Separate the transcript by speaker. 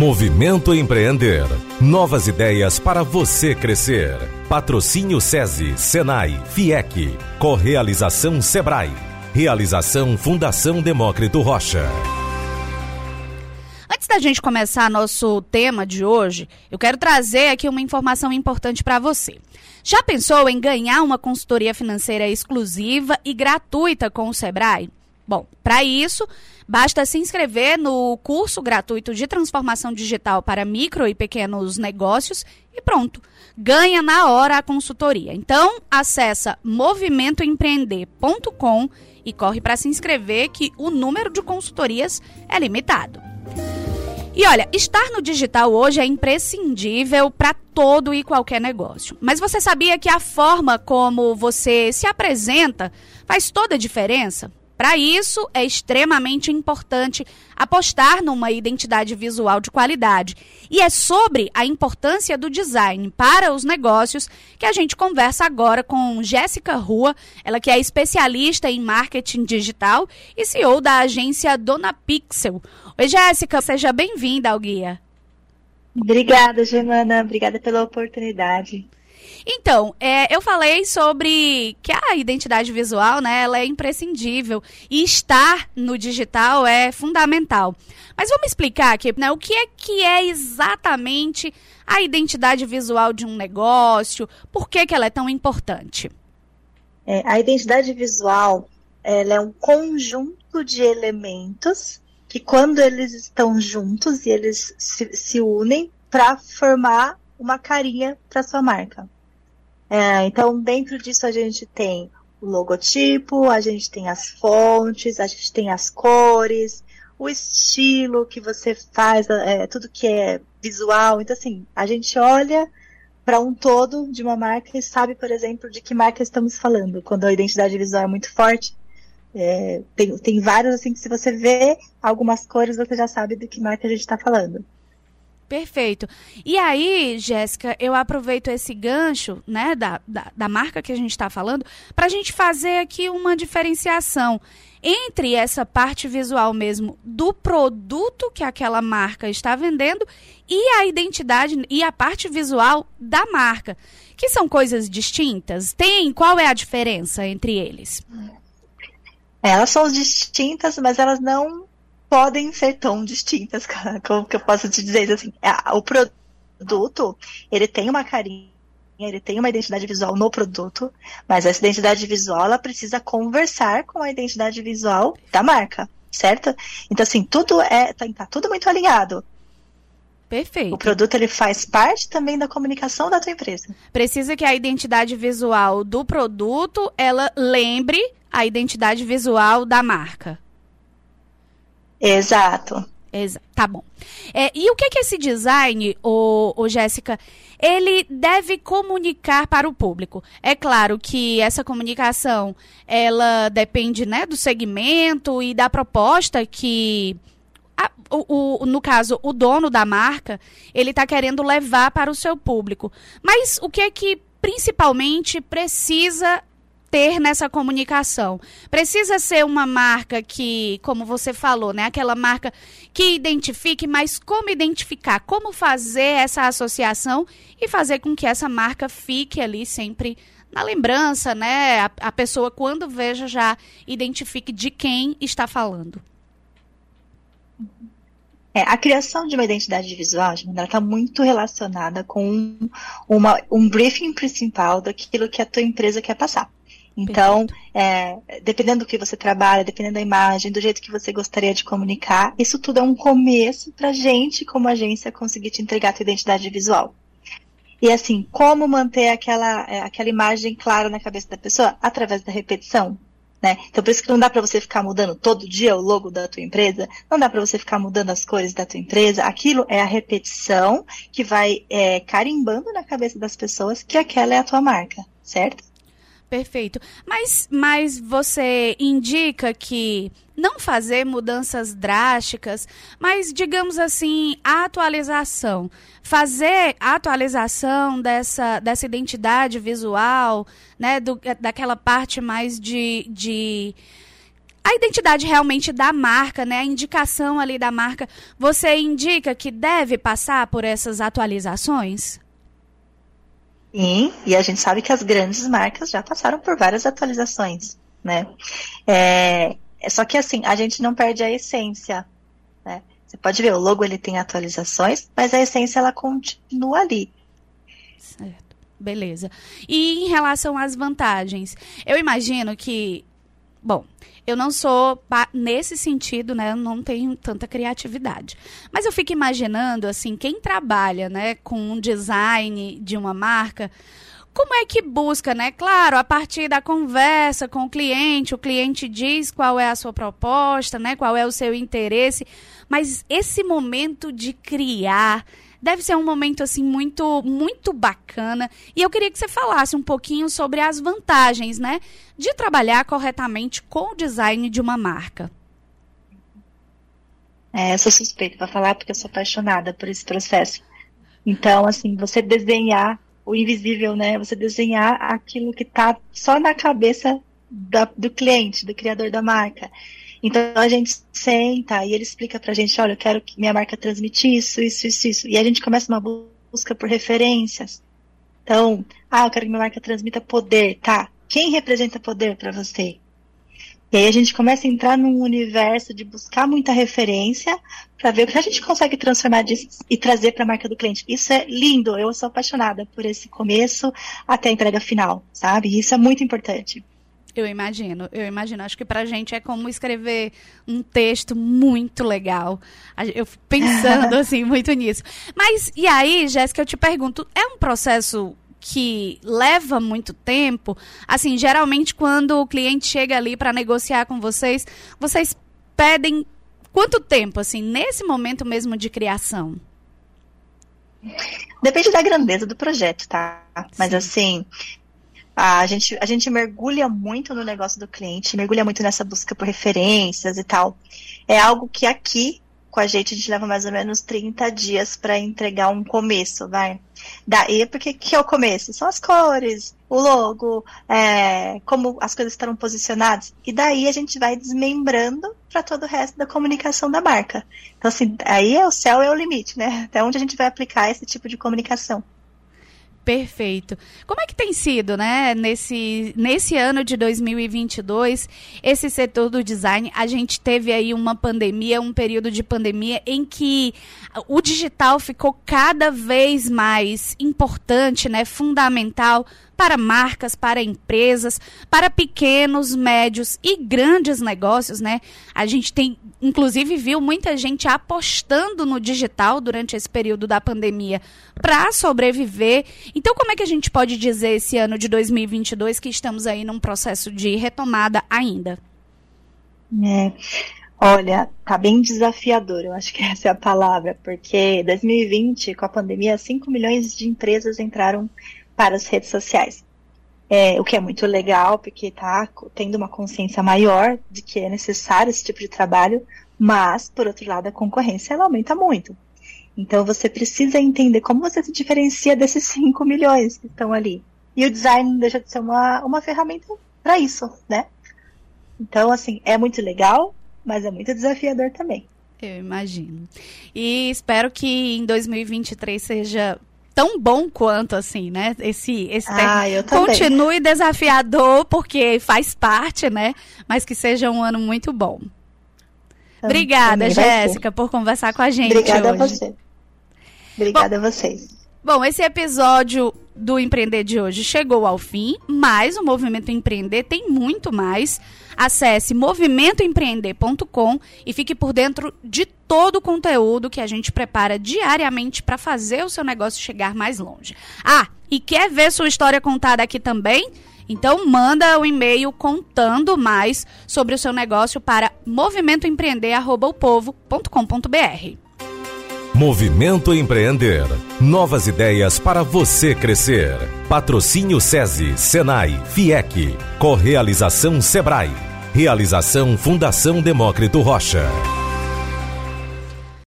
Speaker 1: Movimento Empreender. Novas ideias para você crescer. Patrocínio SESI, Senai, FIEC. Correalização Sebrae. Realização Fundação Demócrito Rocha.
Speaker 2: Antes da gente começar nosso tema de hoje, eu quero trazer aqui uma informação importante para você. Já pensou em ganhar uma consultoria financeira exclusiva e gratuita com o Sebrae? Bom, para isso, basta se inscrever no curso gratuito de transformação digital para micro e pequenos negócios e pronto. Ganha na hora a consultoria. Então, acessa movimentoempreender.com e corre para se inscrever que o número de consultorias é limitado. E olha, estar no digital hoje é imprescindível para todo e qualquer negócio. Mas você sabia que a forma como você se apresenta faz toda a diferença? Para isso, é extremamente importante apostar numa identidade visual de qualidade. E é sobre a importância do design para os negócios que a gente conversa agora com Jéssica Rua, ela que é especialista em marketing digital e CEO da agência Dona Pixel. Oi, Jéssica, seja bem-vinda ao Guia.
Speaker 3: Obrigada, Germana. Obrigada pela oportunidade.
Speaker 2: Então, é, eu falei sobre que a identidade visual, né, ela é imprescindível e estar no digital é fundamental. Mas vamos explicar aqui, né, o que é que é exatamente a identidade visual de um negócio, por que, que ela é tão importante?
Speaker 3: É, a identidade visual, ela é um conjunto de elementos que quando eles estão juntos e eles se, se unem para formar uma carinha para sua marca. É, então, dentro disso, a gente tem o logotipo, a gente tem as fontes, a gente tem as cores, o estilo que você faz, é, tudo que é visual. Então, assim, a gente olha para um todo de uma marca e sabe, por exemplo, de que marca estamos falando. Quando a identidade visual é muito forte, é, tem, tem vários, assim, que se você vê algumas cores, você já sabe de que marca a gente está falando.
Speaker 2: Perfeito. E aí, Jéssica, eu aproveito esse gancho, né, da, da, da marca que a gente está falando, para a gente fazer aqui uma diferenciação entre essa parte visual mesmo do produto que aquela marca está vendendo e a identidade e a parte visual da marca, que são coisas distintas. Tem qual é a diferença entre eles?
Speaker 3: Elas são distintas, mas elas não podem ser tão distintas, como que eu posso te dizer assim, é, o produto, ele tem uma carinha, ele tem uma identidade visual no produto, mas essa identidade visual, ela precisa conversar com a identidade visual da marca, certo? Então, assim, tudo é, tá, tá tudo muito alinhado.
Speaker 2: Perfeito.
Speaker 3: O produto ele faz parte também da comunicação da tua empresa.
Speaker 2: Precisa que a identidade visual do produto ela lembre a identidade visual da marca.
Speaker 3: Exato.
Speaker 2: Exa tá bom. É, e o que que esse design, o, o Jéssica, ele deve comunicar para o público? É claro que essa comunicação, ela depende, né, do segmento e da proposta que a, o, o, no caso, o dono da marca, ele está querendo levar para o seu público. Mas o que é que principalmente precisa ter nessa comunicação. Precisa ser uma marca que, como você falou, né, aquela marca que identifique, mas como identificar, como fazer essa associação e fazer com que essa marca fique ali sempre na lembrança, né? A, a pessoa quando veja já identifique de quem está
Speaker 3: É, a criação de uma identidade visual, está muito relacionada com uma, um briefing principal daquilo que a tua empresa quer passar. Então, é, dependendo do que você trabalha, dependendo da imagem, do jeito que você gostaria de comunicar, isso tudo é um começo para a gente, como agência, conseguir te entregar a tua identidade visual. E assim, como manter aquela, é, aquela imagem clara na cabeça da pessoa? Através da repetição. Né? Então, por isso que não dá para você ficar mudando todo dia o logo da tua empresa, não dá para você ficar mudando as cores da tua empresa. Aquilo é a repetição que vai é, carimbando na cabeça das pessoas que aquela é a tua marca, certo?
Speaker 2: Perfeito. Mas, mas você indica que não fazer mudanças drásticas, mas digamos assim, a atualização. Fazer a atualização dessa, dessa identidade visual, né, do, daquela parte mais de, de a identidade realmente da marca, né? A indicação ali da marca, você indica que deve passar por essas atualizações?
Speaker 3: Sim, e a gente sabe que as grandes marcas já passaram por várias atualizações, né? É, é só que assim, a gente não perde a essência, né? Você pode ver, o logo ele tem atualizações, mas a essência ela continua ali.
Speaker 2: Certo. Beleza. E em relação às vantagens, eu imagino que, bom, eu não sou nesse sentido, né? Eu não tenho tanta criatividade. Mas eu fico imaginando assim, quem trabalha, né, com um design de uma marca, como é que busca, né? Claro, a partir da conversa com o cliente, o cliente diz qual é a sua proposta, né? Qual é o seu interesse, mas esse momento de criar deve ser um momento assim muito muito bacana. E eu queria que você falasse um pouquinho sobre as vantagens, né, de trabalhar corretamente com o design de uma marca.
Speaker 3: É, eu sou suspeita para falar porque eu sou apaixonada por esse processo. Então, assim, você desenhar o invisível, né? Você desenhar aquilo que está só na cabeça da, do cliente, do criador da marca. Então a gente senta e ele explica pra gente, olha, eu quero que minha marca transmita isso, isso, isso, isso. E a gente começa uma busca por referências. Então, ah, eu quero que minha marca transmita poder, tá? Quem representa poder para você? E aí a gente começa a entrar num universo de buscar muita referência para ver o que a gente consegue transformar disso e trazer para a marca do cliente. Isso é lindo, eu sou apaixonada por esse começo até a entrega final, sabe? Isso é muito importante.
Speaker 2: Eu imagino, eu imagino. Acho que pra gente é como escrever um texto muito legal. Eu fico pensando, assim, muito nisso. Mas, e aí, Jéssica, eu te pergunto, é um processo que leva muito tempo? Assim, geralmente quando o cliente chega ali para negociar com vocês, vocês pedem quanto tempo, assim, nesse momento mesmo de criação?
Speaker 3: Depende da grandeza do projeto, tá? Mas Sim. assim, a gente, a gente mergulha muito no negócio do cliente, mergulha muito nessa busca por referências e tal. É algo que aqui, com a gente, a gente leva mais ou menos 30 dias para entregar um começo, vai. Daí, porque que é o começo? São as cores, o logo, é, como as coisas estão posicionadas. E daí a gente vai desmembrando para todo o resto da comunicação da marca. Então, assim, aí é o céu é o limite, né? Até onde a gente vai aplicar esse tipo de comunicação.
Speaker 2: Perfeito. Como é que tem sido, né, nesse, nesse ano de 2022, esse setor do design? A gente teve aí uma pandemia, um período de pandemia em que o digital ficou cada vez mais importante, né, fundamental para marcas, para empresas, para pequenos, médios e grandes negócios, né? A gente tem, inclusive, viu muita gente apostando no digital durante esse período da pandemia para sobreviver. Então, como é que a gente pode dizer esse ano de 2022 que estamos aí num processo de retomada ainda?
Speaker 3: É. Olha, tá bem desafiador, eu acho que essa é a palavra, porque 2020, com a pandemia, 5 milhões de empresas entraram para as redes sociais. É, o que é muito legal, porque está tendo uma consciência maior de que é necessário esse tipo de trabalho, mas, por outro lado, a concorrência ela aumenta muito. Então você precisa entender como você se diferencia desses 5 milhões que estão ali. E o design não deixa de ser uma, uma ferramenta para isso, né? Então, assim, é muito legal, mas é muito desafiador também.
Speaker 2: Eu imagino. E espero que em 2023 seja tão bom quanto, assim, né? Esse, esse
Speaker 3: ah,
Speaker 2: continue desafiador, porque faz parte, né? Mas que seja um ano muito bom. Então, Obrigada, Jéssica, por conversar com a gente.
Speaker 3: Obrigada
Speaker 2: hoje.
Speaker 3: a você. Obrigada bom, a vocês.
Speaker 2: Bom, esse episódio do Empreender de hoje chegou ao fim, mas o Movimento Empreender tem muito mais. Acesse movimentoempreender.com e fique por dentro de todo o conteúdo que a gente prepara diariamente para fazer o seu negócio chegar mais longe. Ah, e quer ver sua história contada aqui também? Então manda o um e-mail contando mais sobre o seu negócio para movimentoempreender@opovo.com.br.
Speaker 1: Movimento Empreender. Novas ideias para você crescer. Patrocínio SESI, Senai, FIEC. Correalização Sebrae. Realização Fundação Demócrito Rocha.